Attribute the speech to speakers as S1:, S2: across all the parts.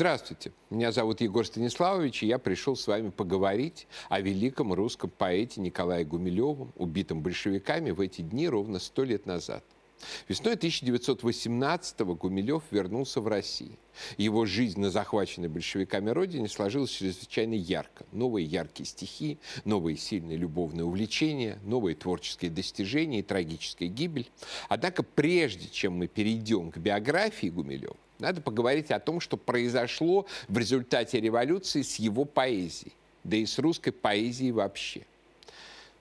S1: Здравствуйте, меня зовут Егор Станиславович, и я пришел с вами поговорить о великом русском поэте Николае Гумилевом, убитом большевиками в эти дни ровно сто лет назад. Весной 1918-го Гумилев вернулся в Россию. Его жизнь на захваченной большевиками родине сложилась чрезвычайно ярко. Новые яркие стихи, новые сильные любовные увлечения, новые творческие достижения и трагическая гибель. Однако прежде чем мы перейдем к биографии Гумилева, надо поговорить о том, что произошло в результате революции с его поэзией, да и с русской поэзией вообще.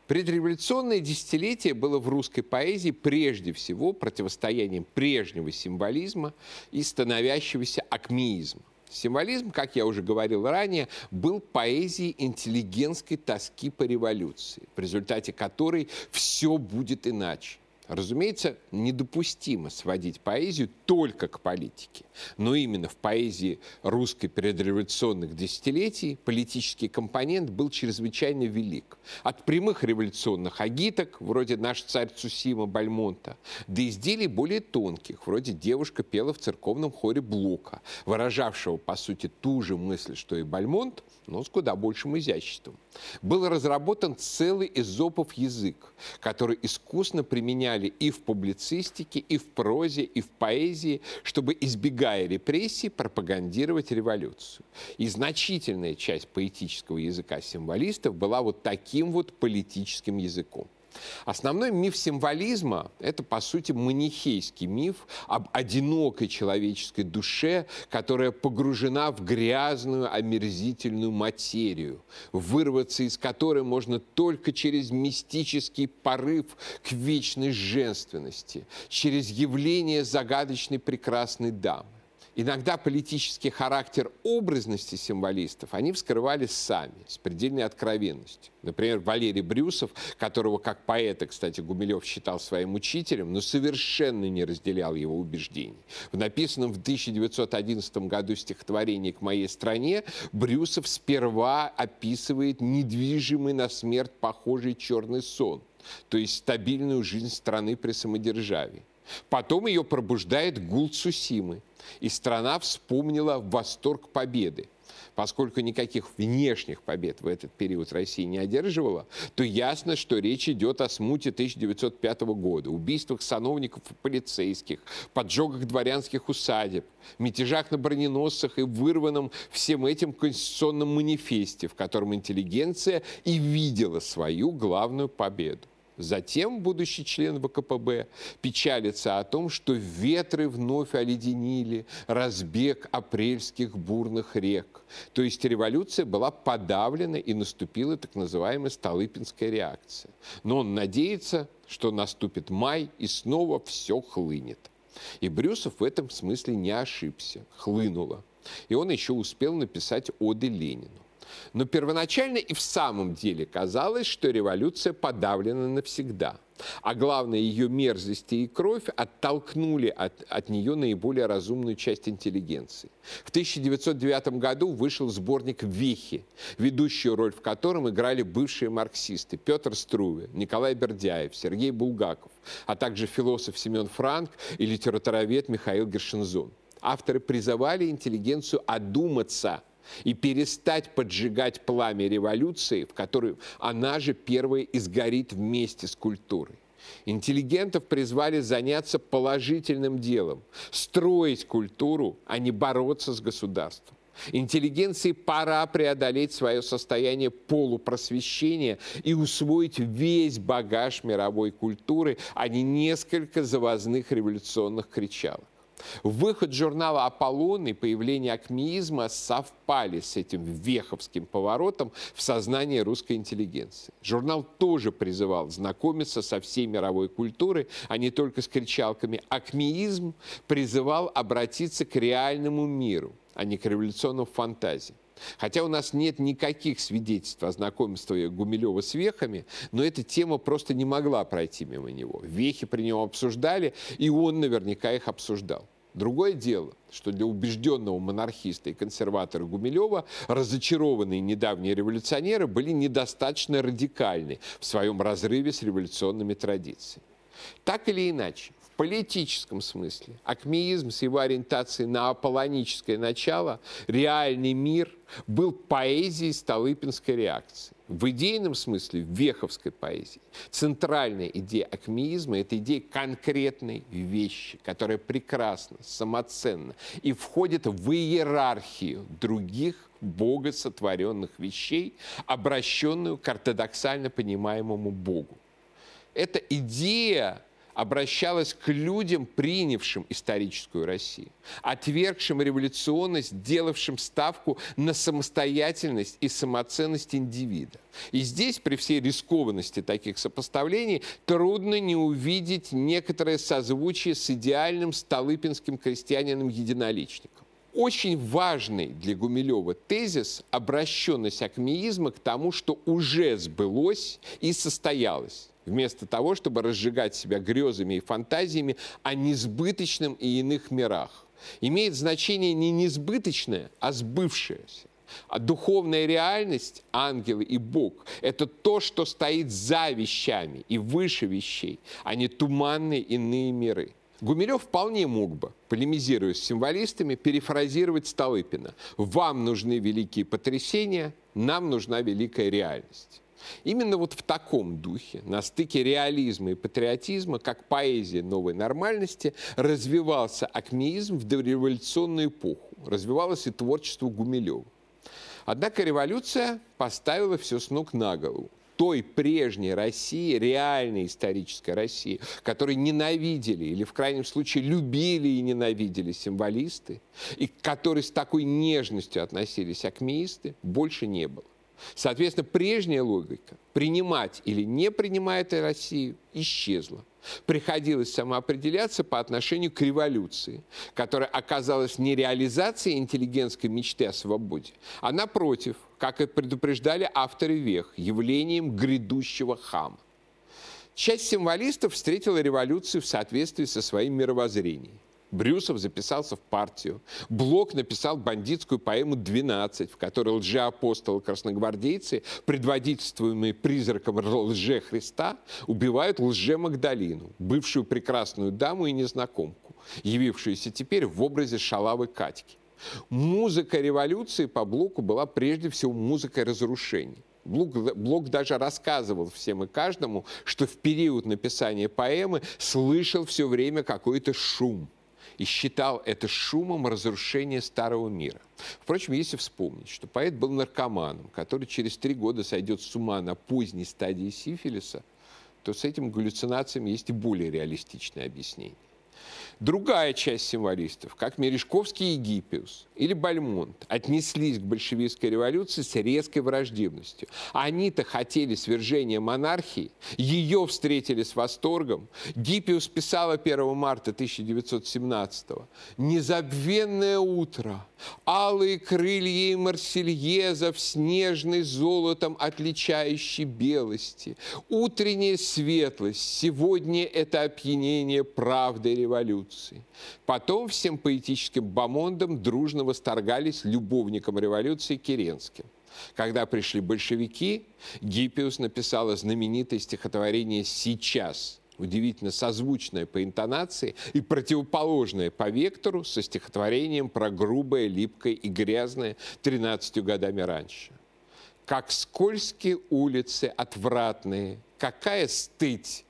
S1: Предреволюционное десятилетие было в русской поэзии прежде всего противостоянием прежнего символизма и становящегося акмеизма. Символизм, как я уже говорил ранее, был поэзией интеллигентской тоски по революции, в результате которой все будет иначе. Разумеется, недопустимо сводить поэзию только к политике. Но именно в поэзии русской предреволюционных десятилетий политический компонент был чрезвычайно велик. От прямых революционных агиток, вроде «Наш царь Цусима» Бальмонта, до изделий более тонких, вроде «Девушка пела в церковном хоре Блока», выражавшего, по сути, ту же мысль, что и Бальмонт, но с куда большим изяществом. Был разработан целый эзопов язык, который искусно применяли и в публицистике, и в прозе, и в поэзии, чтобы, избегая репрессий, пропагандировать революцию. И значительная часть поэтического языка символистов была вот таким вот политическим языком. Основной миф символизма – это, по сути, манихейский миф об одинокой человеческой душе, которая погружена в грязную, омерзительную материю, вырваться из которой можно только через мистический порыв к вечной женственности, через явление загадочной прекрасной дамы. Иногда политический характер образности символистов они вскрывали сами, с предельной откровенностью. Например, Валерий Брюсов, которого как поэта, кстати, Гумилев считал своим учителем, но совершенно не разделял его убеждений. В написанном в 1911 году стихотворении «К моей стране» Брюсов сперва описывает недвижимый на смерть похожий черный сон, то есть стабильную жизнь страны при самодержавии. Потом ее пробуждает гул Цусимы, и страна вспомнила восторг победы. Поскольку никаких внешних побед в этот период Россия не одерживала, то ясно, что речь идет о смуте 1905 года, убийствах сановников и полицейских, поджогах дворянских усадеб, мятежах на броненосцах и вырванном всем этим конституционном манифесте, в котором интеллигенция и видела свою главную победу. Затем будущий член ВКПБ печалится о том, что ветры вновь оледенили разбег апрельских бурных рек. То есть революция была подавлена и наступила так называемая Столыпинская реакция. Но он надеется, что наступит май и снова все хлынет. И Брюсов в этом смысле не ошибся, хлынуло. И он еще успел написать оды Ленину. Но первоначально и в самом деле казалось, что революция подавлена навсегда. А главное, ее мерзости и кровь оттолкнули от, от нее наиболее разумную часть интеллигенции. В 1909 году вышел сборник «Вехи», ведущую роль в котором играли бывшие марксисты Петр Струве, Николай Бердяев, Сергей Булгаков, а также философ Семен Франк и литературовед Михаил Гершензон. Авторы призывали интеллигенцию одуматься – и перестать поджигать пламя революции, в которой она же первая изгорит вместе с культурой. Интеллигентов призвали заняться положительным делом, строить культуру, а не бороться с государством. Интеллигенции пора преодолеть свое состояние полупросвещения и усвоить весь багаж мировой культуры, а не несколько завозных революционных кричалок. Выход журнала «Аполлон» и появление акмеизма совпали с этим веховским поворотом в сознании русской интеллигенции. Журнал тоже призывал знакомиться со всей мировой культурой, а не только с кричалками. Акмеизм призывал обратиться к реальному миру, а не к революционным фантазиям. Хотя у нас нет никаких свидетельств о знакомстве Гумилева с вехами, но эта тема просто не могла пройти мимо него. Вехи при нем обсуждали, и он наверняка их обсуждал. Другое дело, что для убежденного монархиста и консерватора Гумилева разочарованные недавние революционеры были недостаточно радикальны в своем разрыве с революционными традициями. Так или иначе, политическом смысле акмеизм с его ориентацией на аполлоническое начало, реальный мир, был поэзией Столыпинской реакции. В идейном смысле, в веховской поэзии, центральная идея акмеизма – это идея конкретной вещи, которая прекрасна, самоценна и входит в иерархию других богосотворенных вещей, обращенную к ортодоксально понимаемому Богу. Эта идея обращалась к людям, принявшим историческую Россию, отвергшим революционность, делавшим ставку на самостоятельность и самоценность индивида. И здесь, при всей рискованности таких сопоставлений, трудно не увидеть некоторое созвучие с идеальным столыпинским крестьянином-единоличником очень важный для Гумилева тезис – обращенность акмеизма к тому, что уже сбылось и состоялось вместо того, чтобы разжигать себя грезами и фантазиями о несбыточном и иных мирах. Имеет значение не несбыточное, а сбывшееся. А духовная реальность, ангелы и Бог, это то, что стоит за вещами и выше вещей, а не туманные иные миры. Гумилев вполне мог бы, полемизируя с символистами, перефразировать Столыпина. «Вам нужны великие потрясения, нам нужна великая реальность». Именно вот в таком духе, на стыке реализма и патриотизма, как поэзия новой нормальности, развивался акмеизм в дореволюционную эпоху, развивалось и творчество Гумилева. Однако революция поставила все с ног на голову той прежней России, реальной исторической России, которой ненавидели или, в крайнем случае, любили и ненавидели символисты, и к которой с такой нежностью относились акмеисты, больше не было. Соответственно, прежняя логика принимать или не принимать Россию исчезла. Приходилось самоопределяться по отношению к революции, которая оказалась не реализацией интеллигентской мечты о свободе, а напротив, как и предупреждали авторы вех, явлением грядущего хама. Часть символистов встретила революцию в соответствии со своим мировоззрением. Брюсов записался в партию. Блок написал бандитскую поэму «12», в которой лжеапостолы-красногвардейцы, предводительствуемые призраком лже-Христа, убивают лже-Магдалину, бывшую прекрасную даму и незнакомку, явившуюся теперь в образе шалавы Катьки. Музыка революции по Блоку была прежде всего музыкой разрушений. Блок, Блок даже рассказывал всем и каждому, что в период написания поэмы слышал все время какой-то шум – и считал это шумом разрушения старого мира. Впрочем, если вспомнить, что поэт был наркоманом, который через три года сойдет с ума на поздней стадии сифилиса, то с этим галлюцинациями есть и более реалистичное объяснение. Другая часть символистов, как Мережковский и Гиппиус или Бальмонт, отнеслись к большевистской революции с резкой враждебностью. Они-то хотели свержения монархии, ее встретили с восторгом. Гиппиус писала 1 марта 1917 -го. «Незабвенное утро, алые крылья и марсельезов, снежный золотом отличающий белости, утренняя светлость, сегодня это опьянение правды революции революции. Потом всем поэтическим бомондам дружно восторгались любовником революции Керенским. Когда пришли большевики, Гиппиус написала знаменитое стихотворение «Сейчас», удивительно созвучное по интонации и противоположное по вектору со стихотворением про грубое, липкое и грязное 13 годами раньше. «Как скользкие улицы отвратные, какая стыть!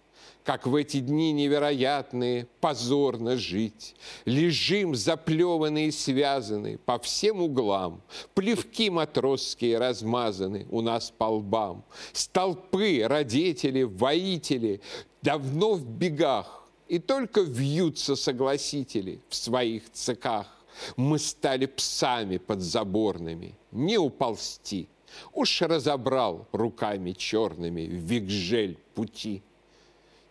S1: Как в эти дни невероятные позорно жить. Лежим заплеванные и связаны по всем углам, плевки матросские размазаны у нас по лбам. Столпы, родители, воители давно в бегах, и только вьются согласители в своих циках. Мы стали псами подзаборными, не уползти. Уж разобрал руками черными вигжель пути.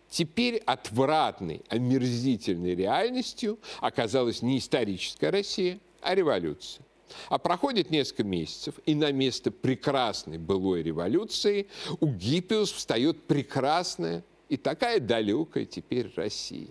S1: Теперь отвратной, омерзительной реальностью оказалась не историческая Россия, а революция. А проходит несколько месяцев, и на место прекрасной былой революции у Гиппиус встает прекрасная и такая далекая теперь Россия.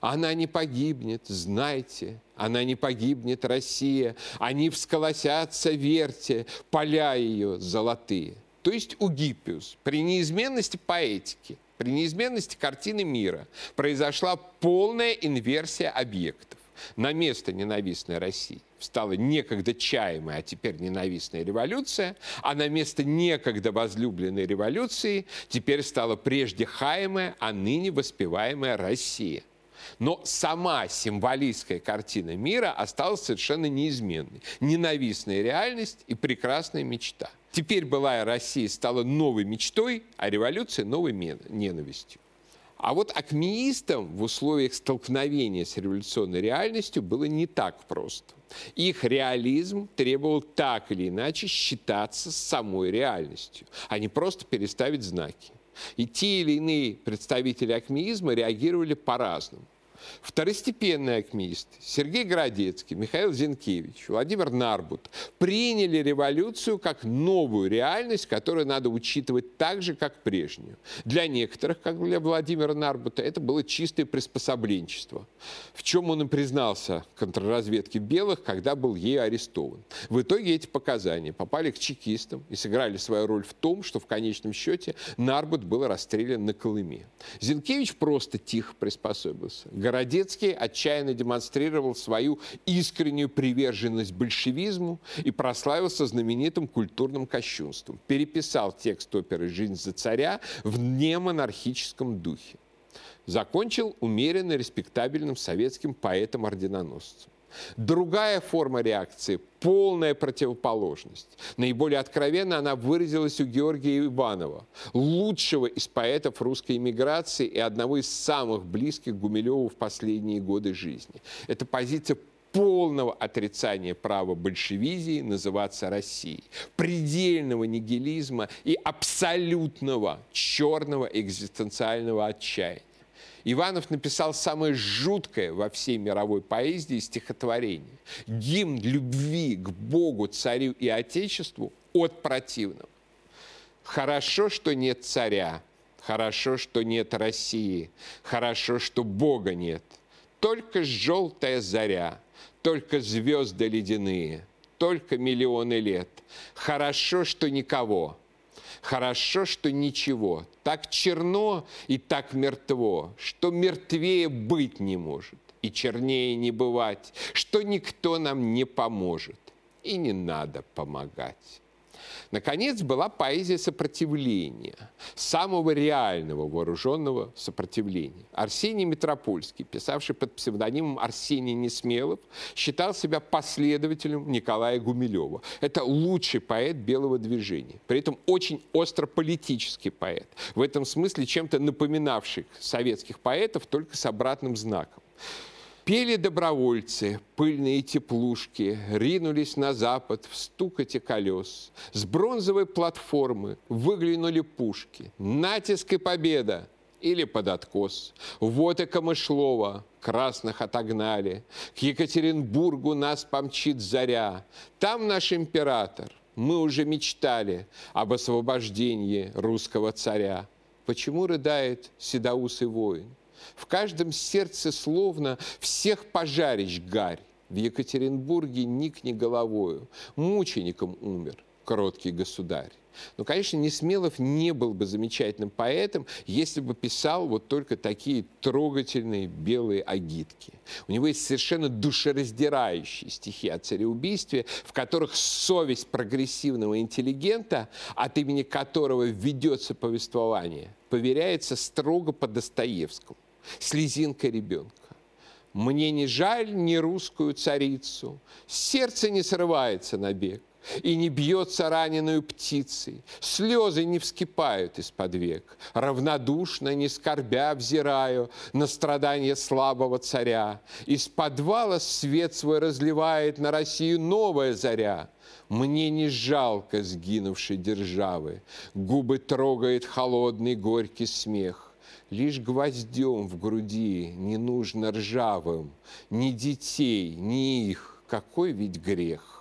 S1: Она не погибнет, знайте, она не погибнет, Россия. Они всколосятся, верьте, поля ее золотые. То есть у Гиппиус при неизменности поэтики – При неизменности картины мира произошла полная инверсия объектов. На место ненавистной России стала некогда чаемая, а теперь ненавистная революция, а на место некогда возлюбленной революции теперь стала прежде хаемая, а ныне воспеваемая Россия – но сама символистская картина мира осталась совершенно неизменной. Ненавистная реальность и прекрасная мечта. Теперь былая Россия стала новой мечтой, а революция – новой ненавистью. А вот акмеистам в условиях столкновения с революционной реальностью было не так просто. Их реализм требовал так или иначе считаться с самой реальностью, а не просто переставить знаки. И те или иные представители акмеизма реагировали по-разному. Второстепенные акмеисты Сергей Городецкий, Михаил Зинкевич, Владимир Нарбут приняли революцию как новую реальность, которую надо учитывать так же, как прежнюю. Для некоторых, как для Владимира Нарбута, это было чистое приспособленчество, в чем он и признался контрразведке белых, когда был ею арестован. В итоге эти показания попали к чекистам и сыграли свою роль в том, что в конечном счете Нарбут был расстрелян на Колыме. Зинкевич просто тихо приспособился. Городецкий отчаянно демонстрировал свою искреннюю приверженность большевизму и прославился знаменитым культурным кощунством. Переписал текст оперы «Жизнь за царя» в немонархическом духе. Закончил умеренно респектабельным советским поэтом-орденоносцем. Другая форма реакции – полная противоположность. Наиболее откровенно она выразилась у Георгия Иванова, лучшего из поэтов русской эмиграции и одного из самых близких Гумилеву в последние годы жизни. Это позиция полного отрицания права большевизии называться Россией, предельного нигилизма и абсолютного черного экзистенциального отчаяния. Иванов написал самое жуткое во всей мировой поэзии стихотворение. Гимн любви к Богу, царю и Отечеству от противного. Хорошо, что нет царя, хорошо, что нет России, хорошо, что Бога нет. Только желтая заря, только звезды ледяные, только миллионы лет. Хорошо, что никого, Хорошо, что ничего. Так черно и так мертво, что мертвее быть не может, и чернее не бывать, что никто нам не поможет, и не надо помогать. Наконец, была поэзия сопротивления, самого реального вооруженного сопротивления. Арсений Метропольский, писавший под псевдонимом Арсений Несмелов, считал себя последователем Николая Гумилева. Это лучший поэт белого движения, при этом очень остро политический поэт, в этом смысле чем-то напоминавший советских поэтов, только с обратным знаком. Пели добровольцы, пыльные теплушки, ринулись на запад в стукоте колес. С бронзовой платформы выглянули пушки. Натиск и победа! Или под откос. Вот и Камышлова, красных отогнали. К Екатеринбургу нас помчит заря. Там наш император. Мы уже мечтали об освобождении русского царя. Почему рыдает седоусый воин? В каждом сердце словно всех пожарищ гарь. В Екатеринбурге никни головою, мучеником умер кроткий государь. Но, конечно, Несмелов не был бы замечательным поэтом, если бы писал вот только такие трогательные белые агитки. У него есть совершенно душераздирающие стихи о цареубийстве, в которых совесть прогрессивного интеллигента, от имени которого ведется повествование, поверяется строго по Достоевскому слезинка ребенка. Мне не жаль ни русскую царицу, сердце не срывается на бег и не бьется раненую птицей. Слезы не вскипают из-под век. Равнодушно, не скорбя, взираю на страдания слабого царя. Из подвала свет свой разливает на Россию новая заря. Мне не жалко сгинувшей державы. Губы трогает холодный горький смех. Лишь гвоздем в груди не нужно ржавым, Ни детей, ни их, какой ведь грех.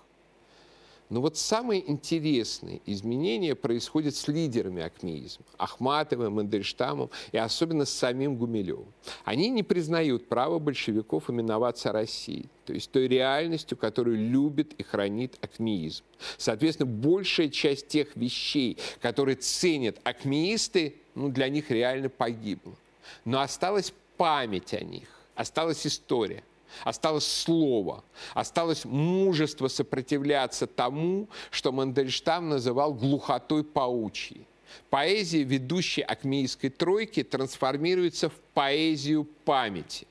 S1: Но вот самые интересные изменения происходят с лидерами акмеизма. Ахматовым, Мандельштамом и особенно с самим Гумилевым. Они не признают право большевиков именоваться Россией, то есть той реальностью, которую любит и хранит акмеизм. Соответственно, большая часть тех вещей, которые ценят акмеисты, ну, для них реально погибла. Но осталась память о них, осталась история – Осталось слово, осталось мужество сопротивляться тому, что Мандельштам называл глухотой паучьей. Поэзия, ведущей Акмейской тройки, трансформируется в поэзию памяти.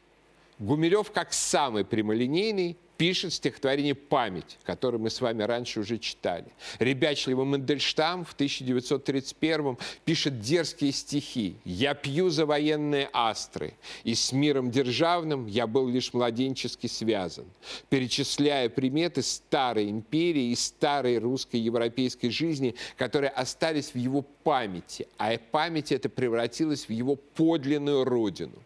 S1: Гумилев, как самый прямолинейный, пишет стихотворение «Память», которое мы с вами раньше уже читали. Ребячливый Мандельштам в 1931 пишет дерзкие стихи. «Я пью за военные астры, и с миром державным я был лишь младенчески связан», перечисляя приметы старой империи и старой русской европейской жизни, которые остались в его памяти, а память эта превратилась в его подлинную родину –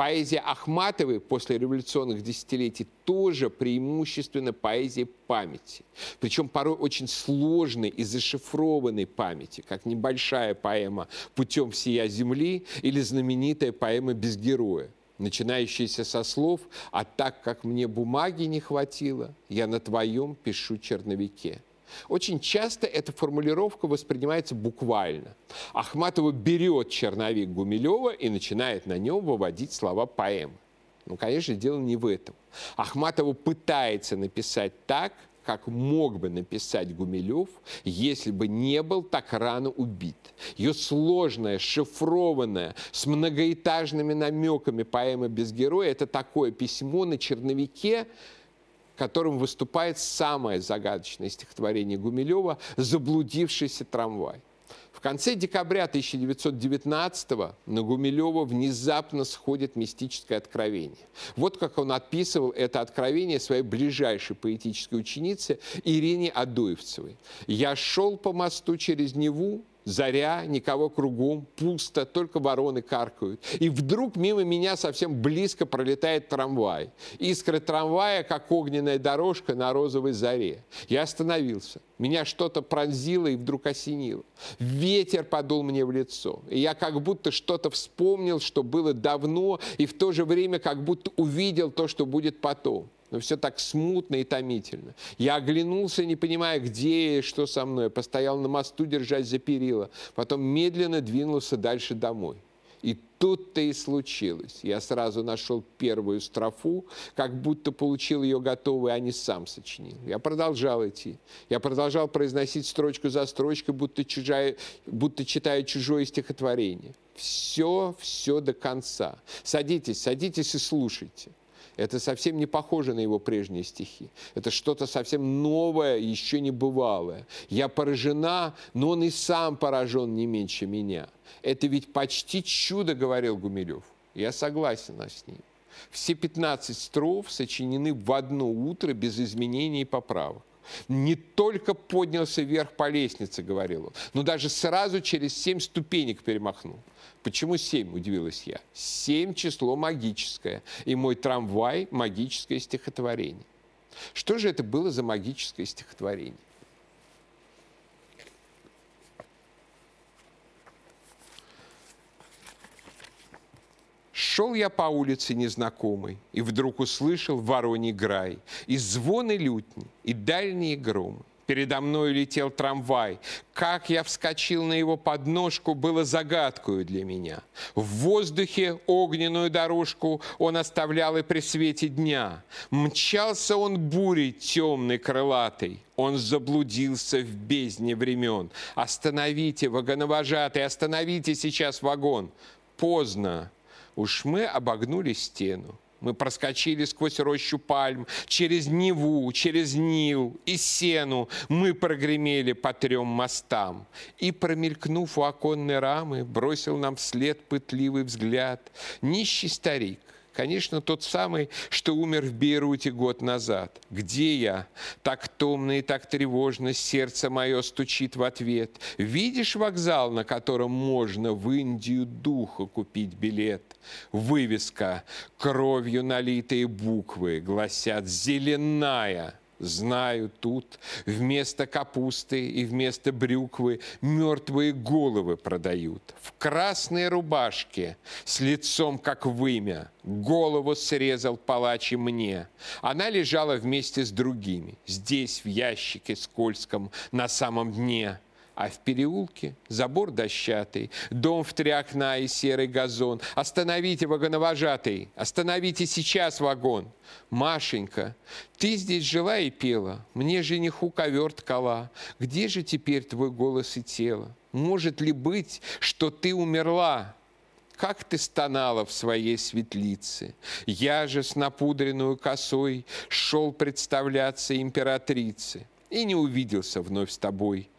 S1: Поэзия Ахматовой после революционных десятилетий тоже преимущественно поэзия памяти. Причем порой очень сложной и зашифрованной памяти, как небольшая поэма «Путем всея земли» или знаменитая поэма «Без героя» начинающаяся со слов «А так как мне бумаги не хватило, я на твоем пишу черновике». Очень часто эта формулировка воспринимается буквально. Ахматова берет черновик Гумилева и начинает на нем выводить слова поэмы. Ну, конечно, дело не в этом. Ахматова пытается написать так, как мог бы написать Гумилев, если бы не был так рано убит. Ее сложная, шифрованная, с многоэтажными намеками поэма «Без героя» – это такое письмо на черновике, которым выступает самое загадочное стихотворение Гумилева «Заблудившийся трамвай». В конце декабря 1919 на Гумилева внезапно сходит мистическое откровение. Вот как он отписывал это откровение своей ближайшей поэтической ученице Ирине Адуевцевой. «Я шел по мосту через Неву, заря, никого кругом, пусто, только вороны каркают. И вдруг мимо меня совсем близко пролетает трамвай. Искры трамвая, как огненная дорожка на розовой заре. Я остановился. Меня что-то пронзило и вдруг осенило. Ветер подул мне в лицо. И я как будто что-то вспомнил, что было давно, и в то же время как будто увидел то, что будет потом но все так смутно и томительно. Я оглянулся, не понимая, где и что со мной. Постоял на мосту, держась за перила. Потом медленно двинулся дальше домой. И тут-то и случилось. Я сразу нашел первую строфу, как будто получил ее готовой, а не сам сочинил. Я продолжал идти. Я продолжал произносить строчку за строчкой, будто, чужая, будто читая чужое стихотворение. Все, все до конца. Садитесь, садитесь и слушайте. Это совсем не похоже на его прежние стихи. Это что-то совсем новое, еще не бывалое. Я поражена, но он и сам поражен не меньше меня. Это ведь почти чудо, говорил Гумилев. Я согласен с ним. Все 15 строф сочинены в одно утро без изменений и поправок. Не только поднялся вверх по лестнице, говорил он, но даже сразу через семь ступенек перемахнул. Почему 7, удивилась я? 7 число магическое, и мой трамвай – магическое стихотворение. Что же это было за магическое стихотворение? Шел я по улице незнакомой, и вдруг услышал вороний грай, и звоны лютни, и дальние громы. Передо мной летел трамвай. Как я вскочил на его подножку, было загадкой для меня. В воздухе огненную дорожку он оставлял и при свете дня. Мчался он бурей темной крылатой. Он заблудился в бездне времен. Остановите, вагоновожатый, остановите сейчас вагон. Поздно. Уж мы обогнули стену. Мы проскочили сквозь рощу пальм, через Неву, через Нил и Сену. Мы прогремели по трем мостам. И, промелькнув у оконной рамы, бросил нам вслед пытливый взгляд нищий старик Конечно, тот самый, что умер в Бейруте год назад. Где я? Так томно и так тревожно сердце мое стучит в ответ. Видишь вокзал, на котором можно в Индию духа купить билет? Вывеска, кровью налитые буквы гласят «Зеленая». Знаю, тут вместо капусты и вместо брюквы мертвые головы продают. В красной рубашке с лицом как вымя голову срезал палач и мне. Она лежала вместе с другими, здесь, в ящике скользком, на самом дне – а в переулке забор дощатый, дом в три окна и серый газон. Остановите, вагоновожатый, остановите сейчас вагон. Машенька, ты здесь жила и пела, мне жениху ковер ткала. Где же теперь твой голос и тело? Может ли быть, что ты умерла? как ты стонала в своей светлице. Я же с напудренную косой шел представляться императрице и не увиделся вновь с тобой.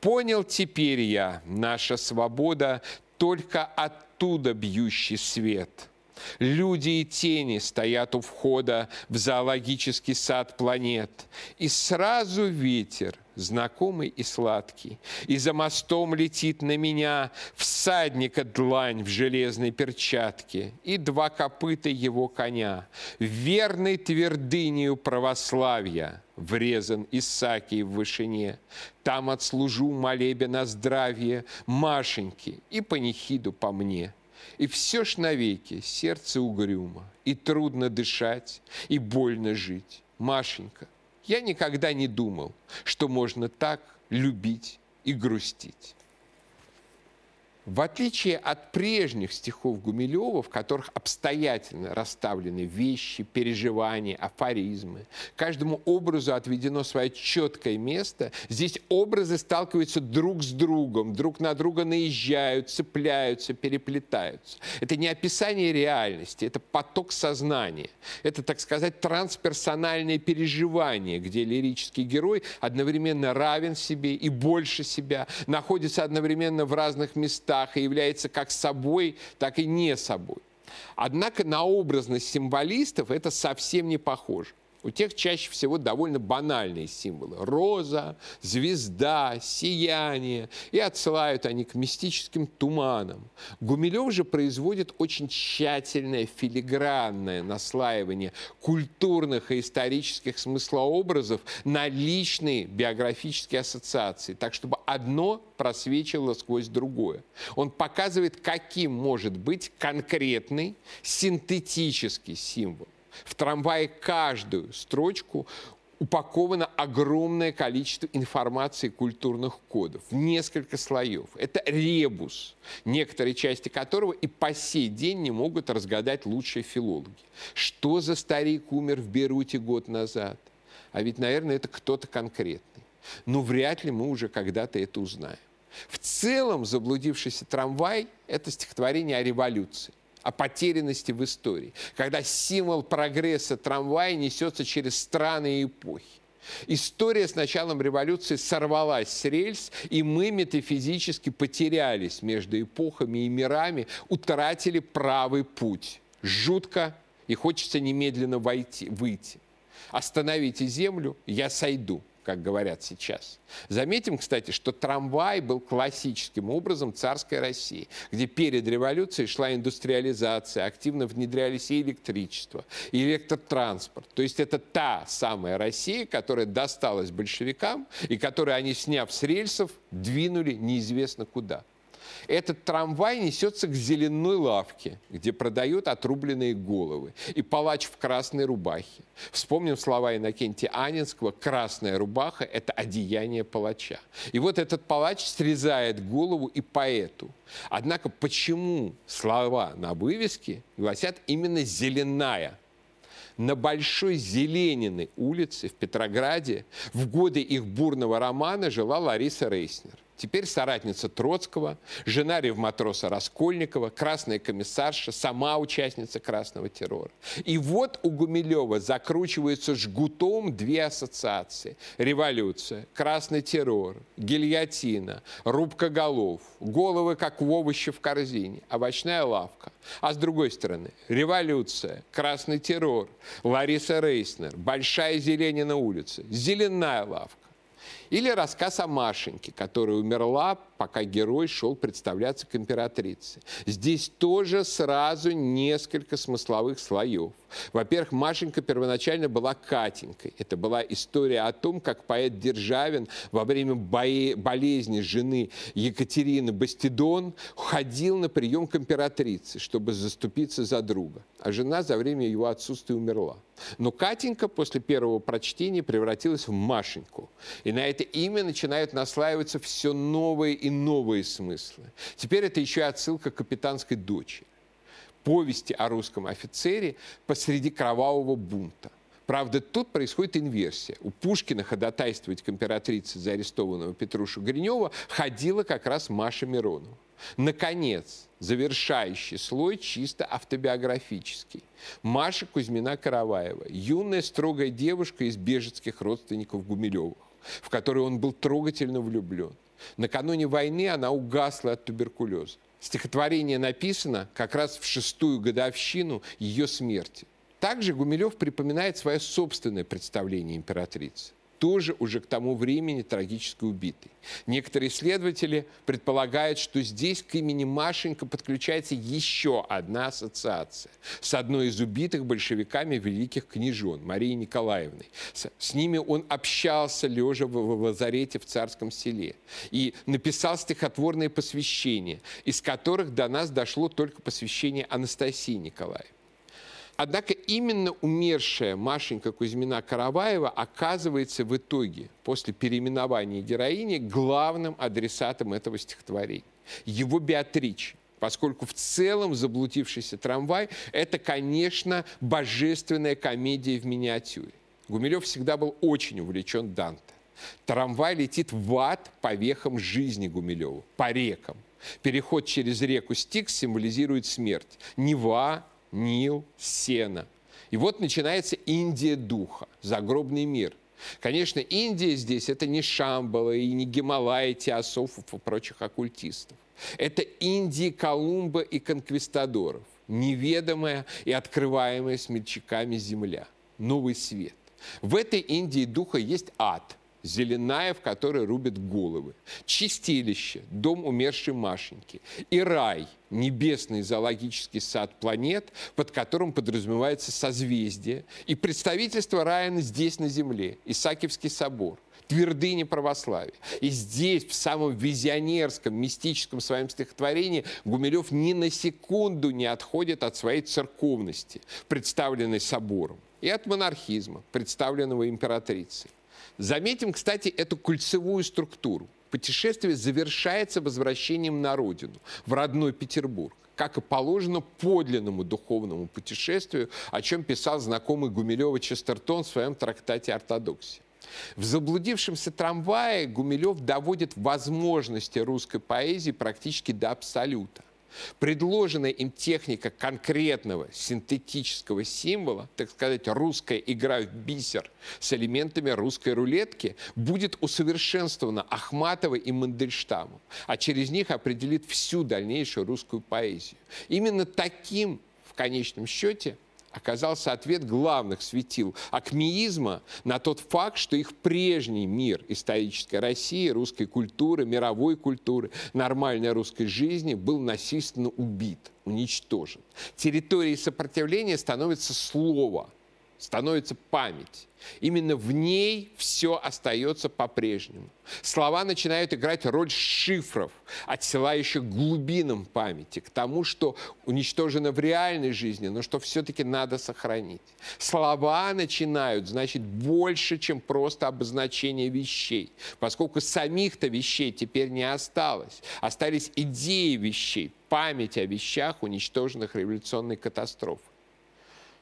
S1: Понял теперь я, наша свобода только оттуда бьющий свет. Люди и тени стоят у входа в зоологический сад планет. И сразу ветер, знакомый и сладкий, и за мостом летит на меня всадника длань в железной перчатке и два копыта его коня, верный твердынею православия, врезан Исаакий в вышине. Там отслужу молебен на здравие Машеньки и панихиду по мне. И все ж навеки сердце угрюмо, и трудно дышать, и больно жить. Машенька, я никогда не думал, что можно так любить и грустить. В отличие от прежних стихов Гумилева, в которых обстоятельно расставлены вещи, переживания, афоризмы, каждому образу отведено свое четкое место, здесь образы сталкиваются друг с другом, друг на друга наезжают, цепляются, переплетаются. Это не описание реальности, это поток сознания. Это, так сказать, трансперсональное переживание, где лирический герой одновременно равен себе и больше себя, находится одновременно в разных местах, местах и является как собой, так и не собой. Однако на образность символистов это совсем не похоже. У тех чаще всего довольно банальные символы. Роза, звезда, сияние. И отсылают они к мистическим туманам. Гумилев же производит очень тщательное филигранное наслаивание культурных и исторических смыслообразов на личные биографические ассоциации, так чтобы одно просвечивало сквозь другое. Он показывает, каким может быть конкретный синтетический символ. В трамвае каждую строчку упаковано огромное количество информации культурных кодов, несколько слоев. Это ребус, некоторые части которого и по сей день не могут разгадать лучшие филологи. Что за старик умер в Беруте год назад? А ведь, наверное, это кто-то конкретный. Но вряд ли мы уже когда-то это узнаем. В целом «Заблудившийся трамвай» — это стихотворение о революции о потерянности в истории, когда символ прогресса трамвая несется через страны и эпохи. История с началом революции сорвалась с рельс, и мы метафизически потерялись между эпохами и мирами, утратили правый путь. Жутко, и хочется немедленно войти, выйти. Остановите землю, я сойду как говорят сейчас. Заметим, кстати, что трамвай был классическим образом царской России, где перед революцией шла индустриализация, активно внедрялись и электричество, и электротранспорт. То есть это та самая Россия, которая досталась большевикам, и которую они, сняв с рельсов, двинули неизвестно куда. Этот трамвай несется к зеленой лавке, где продают отрубленные головы. И палач в красной рубахе. Вспомним слова Иннокентия Анинского «Красная рубаха – это одеяние палача». И вот этот палач срезает голову и поэту. Однако почему слова на вывеске гласят именно «зеленая»? на Большой Зелениной улице в Петрограде в годы их бурного романа жила Лариса Рейснер теперь соратница Троцкого, жена ревматроса Раскольникова, красная комиссарша, сама участница красного террора. И вот у Гумилева закручиваются жгутом две ассоциации. Революция, красный террор, гильотина, рубка голов, головы как в овощи в корзине, овощная лавка. А с другой стороны, революция, красный террор, Лариса Рейснер, Большая Зеленина улица, зеленая лавка. Или рассказ о Машеньке, которая умерла, пока герой шел представляться к императрице. Здесь тоже сразу несколько смысловых слоев. Во-первых, Машенька первоначально была Катенькой. Это была история о том, как поэт Державин во время бои, болезни жены Екатерины Бастидон ходил на прием к императрице, чтобы заступиться за друга. А жена за время его отсутствия умерла. Но Катенька после первого прочтения превратилась в Машеньку. И на это имя начинают наслаиваться все новые и новые смыслы. Теперь это еще и отсылка к капитанской дочери. Повести о русском офицере посреди кровавого бунта. Правда, тут происходит инверсия. У Пушкина ходатайствовать к императрице за арестованного Петрушу Гринева ходила как раз Маша Миронова. Наконец, завершающий слой чисто автобиографический. Маша Кузьмина-Караваева, юная строгая девушка из бежецких родственников Гумилевых, в которой он был трогательно влюблен. Накануне войны она угасла от туберкулеза. Стихотворение написано как раз в шестую годовщину ее смерти. Также Гумилев припоминает свое собственное представление императрицы тоже уже к тому времени трагически убитый. Некоторые исследователи предполагают, что здесь к имени Машенька подключается еще одна ассоциация с одной из убитых большевиками великих княжон, Марией Николаевной. С, ними он общался, лежа в, лазарете в Царском селе, и написал стихотворные посвящения, из которых до нас дошло только посвящение Анастасии Николаевны. Однако именно умершая Машенька Кузьмина-Караваева оказывается в итоге, после переименования героини, главным адресатом этого стихотворения. Его Беатриче поскольку в целом «Заблудившийся трамвай» — это, конечно, божественная комедия в миниатюре. Гумилев всегда был очень увлечен Данте. Трамвай летит в ад по вехам жизни Гумилева, по рекам. Переход через реку Стикс символизирует смерть. Нева, Нил, Сена. И вот начинается Индия духа, загробный мир. Конечно, Индия здесь это не Шамбала и не Гималай, теософов и прочих оккультистов. Это Индия Колумба и конквистадоров, неведомая и открываемая смельчаками земля, новый свет. В этой Индии духа есть ад – зеленая, в которой рубят головы, чистилище, дом умершей Машеньки. И рай, небесный зоологический сад планет, под которым подразумевается созвездие, и представительство рая здесь, на Земле, Исаакиевский собор – твердыни православия. И здесь, в самом визионерском, мистическом своем стихотворении, Гумилев ни на секунду не отходит от своей церковности, представленной собором, и от монархизма, представленного императрицей. Заметим, кстати, эту кольцевую структуру. Путешествие завершается возвращением на родину, в родной Петербург как и положено подлинному духовному путешествию, о чем писал знакомый Гумилева Честертон в своем трактате «Ортодоксия». В заблудившемся трамвае Гумилев доводит возможности русской поэзии практически до абсолюта. Предложенная им техника конкретного синтетического символа, так сказать, русская игра в бисер с элементами русской рулетки, будет усовершенствована Ахматовой и Мандельштамом, а через них определит всю дальнейшую русскую поэзию. Именно таким, в конечном счете, оказался ответ главных светил акмеизма на тот факт, что их прежний мир исторической России, русской культуры, мировой культуры, нормальной русской жизни был насильственно убит, уничтожен. Территорией сопротивления становится слово, становится память. Именно в ней все остается по-прежнему. Слова начинают играть роль шифров, отсылающих глубинам памяти, к тому, что уничтожено в реальной жизни, но что все-таки надо сохранить. Слова начинают значить больше, чем просто обозначение вещей, поскольку самих-то вещей теперь не осталось. Остались идеи вещей, память о вещах, уничтоженных революционной катастрофой.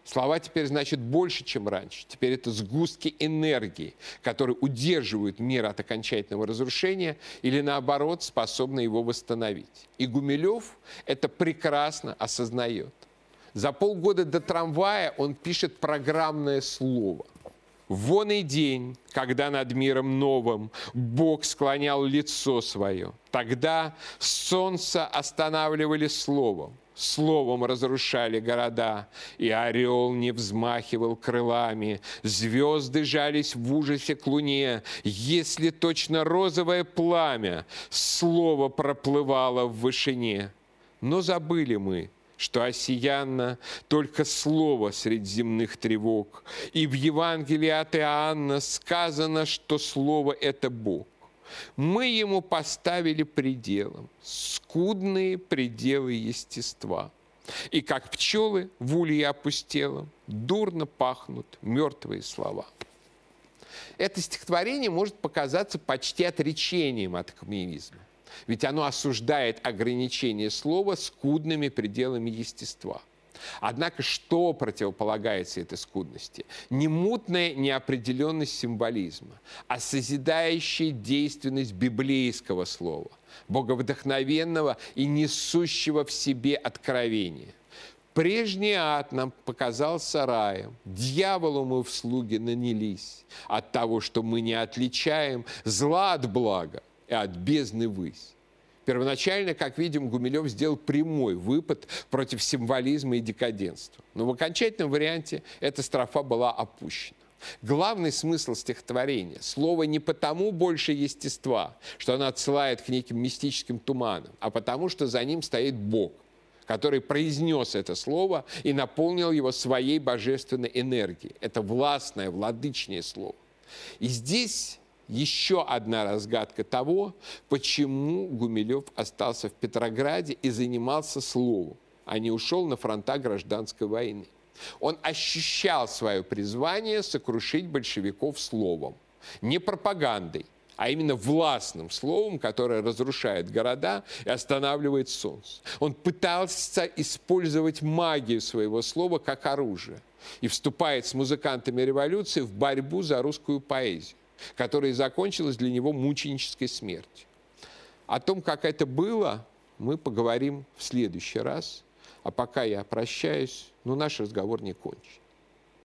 S1: Слова теперь значат больше, чем раньше. Теперь это сгустки энергии, которые удерживают мир от окончательного разрушения или, наоборот, способны его восстановить. И Гумилев это прекрасно осознает. За полгода до трамвая он пишет программное слово. Вон и день, когда над миром новым Бог склонял лицо свое. Тогда солнце останавливали словом словом разрушали города, и орел не взмахивал крылами, звезды жались в ужасе к луне, если точно розовое пламя слово проплывало в вышине. Но забыли мы, что осиянно только слово среди земных тревог, и в Евангелии от Иоанна сказано, что слово – это Бог. Мы ему поставили пределом, скудные пределы естества. И как пчелы в улье опустелом, дурно пахнут мертвые слова. Это стихотворение может показаться почти отречением от коммунизма. Ведь оно осуждает ограничение слова скудными пределами естества. Однако что противополагается этой скудности? Не мутная неопределенность символизма, а созидающая действенность библейского слова, боговдохновенного и несущего в себе откровения. Прежний ад нам показался раем, дьяволу мы в слуги нанялись от того, что мы не отличаем зла от блага и от бездны высь. Первоначально, как видим, Гумилев сделал прямой выпад против символизма и декаденства. Но в окончательном варианте эта строфа была опущена. Главный смысл стихотворения – слово не потому больше естества, что оно отсылает к неким мистическим туманам, а потому что за ним стоит Бог, который произнес это слово и наполнил его своей божественной энергией. Это властное, владычное слово. И здесь еще одна разгадка того, почему Гумилев остался в Петрограде и занимался словом, а не ушел на фронта гражданской войны. Он ощущал свое призвание сокрушить большевиков словом, не пропагандой, а именно властным словом, которое разрушает города и останавливает солнце. Он пытался использовать магию своего слова как оружие и вступает с музыкантами революции в борьбу за русскую поэзию которая закончилась для него мученической смертью. О том, как это было, мы поговорим в следующий раз. А пока я прощаюсь, но наш разговор не кончен.